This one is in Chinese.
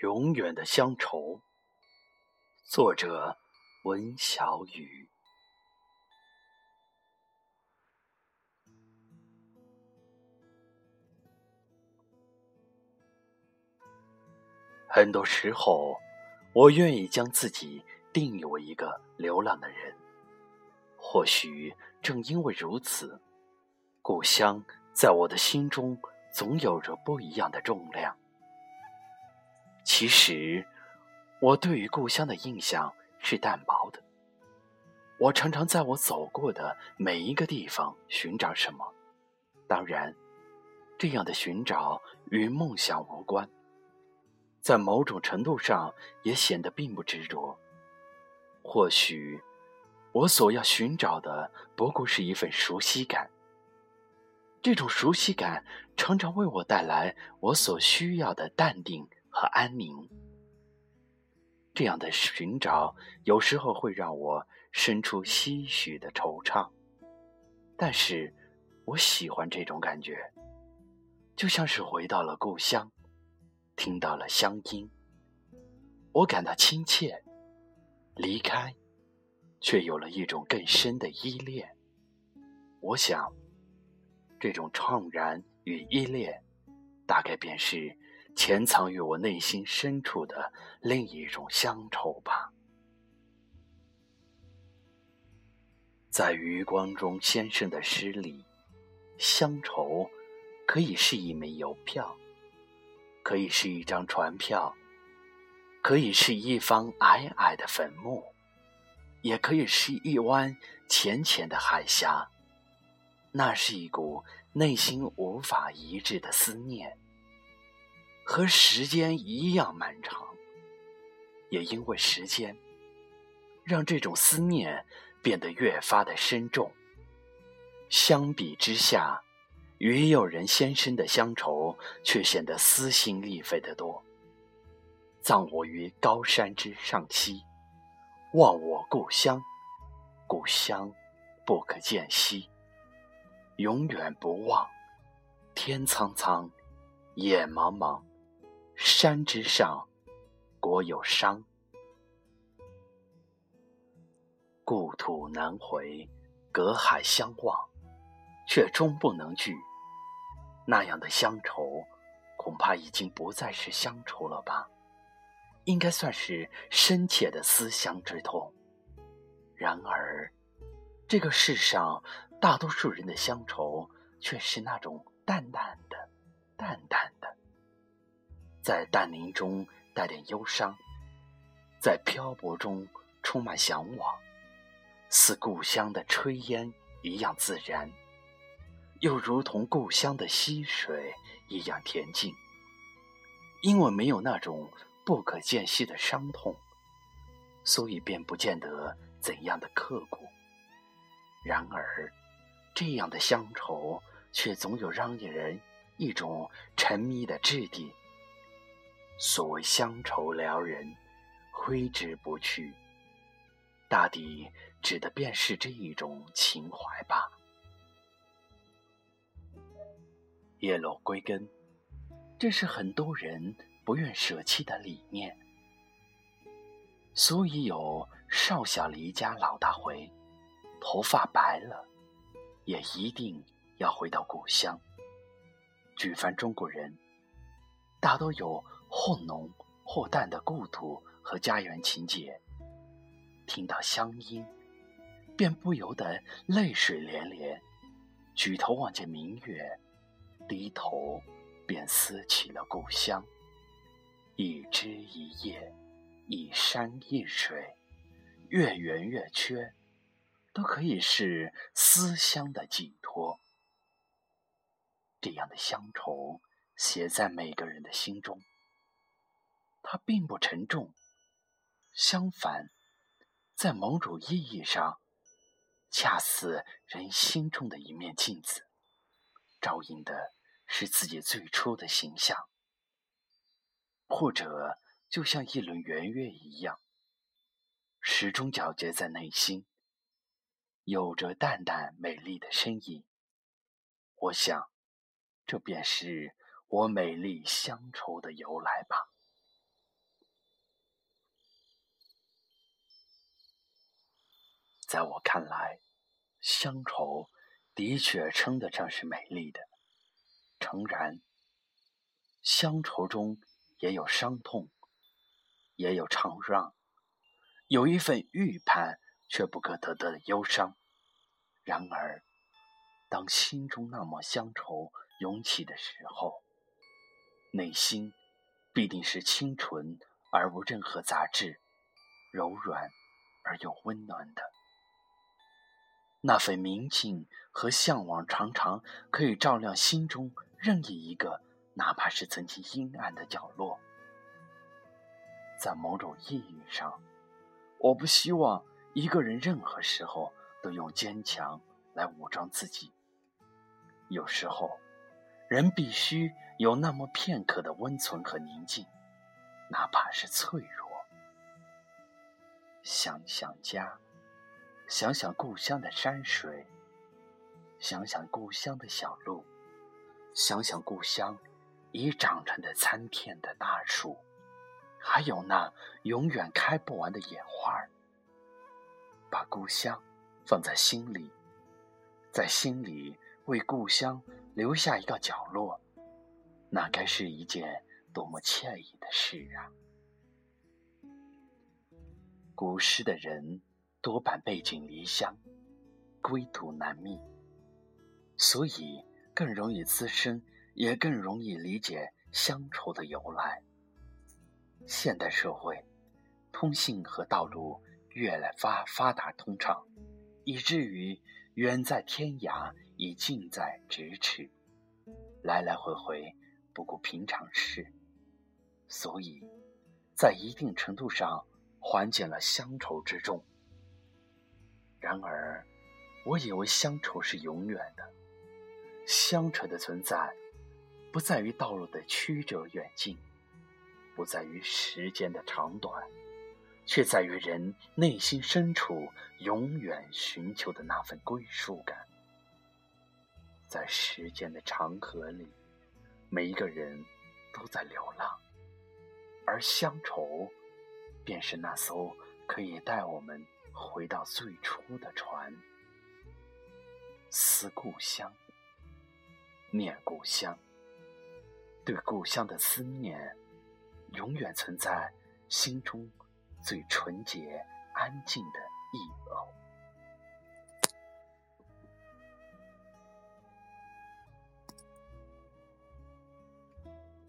永远的乡愁。作者：文小雨。很多时候，我愿意将自己定义为一个流浪的人。或许正因为如此，故乡在我的心中总有着不一样的重量。其实，我对于故乡的印象是淡薄的。我常常在我走过的每一个地方寻找什么，当然，这样的寻找与梦想无关，在某种程度上也显得并不执着。或许。我所要寻找的不过是一份熟悉感，这种熟悉感常常为我带来我所需要的淡定和安宁。这样的寻找有时候会让我生出些许的惆怅，但是我喜欢这种感觉，就像是回到了故乡，听到了乡音，我感到亲切。离开。却有了一种更深的依恋。我想，这种怅然与依恋，大概便是潜藏于我内心深处的另一种乡愁吧。在余光中先生的诗里，乡愁可以是一枚邮票，可以是一张船票，可以是一方矮矮的坟墓。也可以是一湾浅浅的海峡，那是一股内心无法抑制的思念，和时间一样漫长。也因为时间，让这种思念变得越发的深重。相比之下，与友人先生的乡愁却显得撕心裂肺的多。葬我于高山之上兮。望我故乡，故乡不可见兮。永远不忘，天苍苍，野茫茫，山之上，国有殇。故土难回，隔海相望，却终不能聚。那样的乡愁，恐怕已经不再是乡愁了吧。应该算是深切的思乡之痛。然而，这个世上大多数人的乡愁却是那种淡淡的、淡淡的，在淡宁中带点忧伤，在漂泊中充满向往，似故乡的炊烟一样自然，又如同故乡的溪水一样恬静，因为没有那种。不可见隙的伤痛，所以便不见得怎样的刻骨。然而，这样的乡愁却总有让人一种沉迷的质地。所谓乡愁撩人，挥之不去，大抵指的便是这一种情怀吧。叶落归根，这是很多人。不愿舍弃的理念，所以有少小离家老大回，头发白了，也一定要回到故乡。举凡中国人，大都有或浓或淡的故土和家园情结。听到乡音，便不由得泪水连连，举头望见明月，低头便思起了故乡。一枝一叶，一山一水，月圆月缺，都可以是思乡的寄托。这样的乡愁写在每个人的心中，它并不沉重，相反，在某种意义上，恰似人心中的一面镜子，照映的是自己最初的形象。或者，就像一轮圆月一样，始终皎洁在内心，有着淡淡美丽的身影。我想，这便是我美丽乡愁的由来吧。在我看来，乡愁的确称得上是美丽的。诚然。乡愁中也有伤痛，也有怅让，有一份预判却不可得得的忧伤。然而，当心中那抹乡愁涌起的时候。内心必定是清纯而无任何杂质，柔软而又温暖的。那份明净和向往，常常可以照亮心中任意一个，哪怕是曾经阴暗的角落。在某种意义上，我不希望一个人任何时候都用坚强来武装自己。有时候，人必须有那么片刻的温存和宁静，哪怕是脆弱。想想家。想想故乡的山水，想想故乡的小路，想想故乡已长成的参天的大树，还有那永远开不完的野花儿。把故乡放在心里，在心里为故乡留下一个角落，那该是一件多么惬意的事啊！古诗的人。多半背井离乡，归途难觅，所以更容易滋生，也更容易理解乡愁的由来。现代社会，通信和道路越来发发达通畅，以至于远在天涯已近在咫尺，来来回回不过平常事，所以，在一定程度上缓解了乡愁之重。然而，我以为乡愁是永远的。乡愁的存在，不在于道路的曲折远近，不在于时间的长短，却在于人内心深处永远寻求的那份归属感。在时间的长河里，每一个人都在流浪，而乡愁，便是那艘可以带我们。回到最初的船，思故乡，念故乡，对故乡的思念，永远存在心中最纯洁、安静的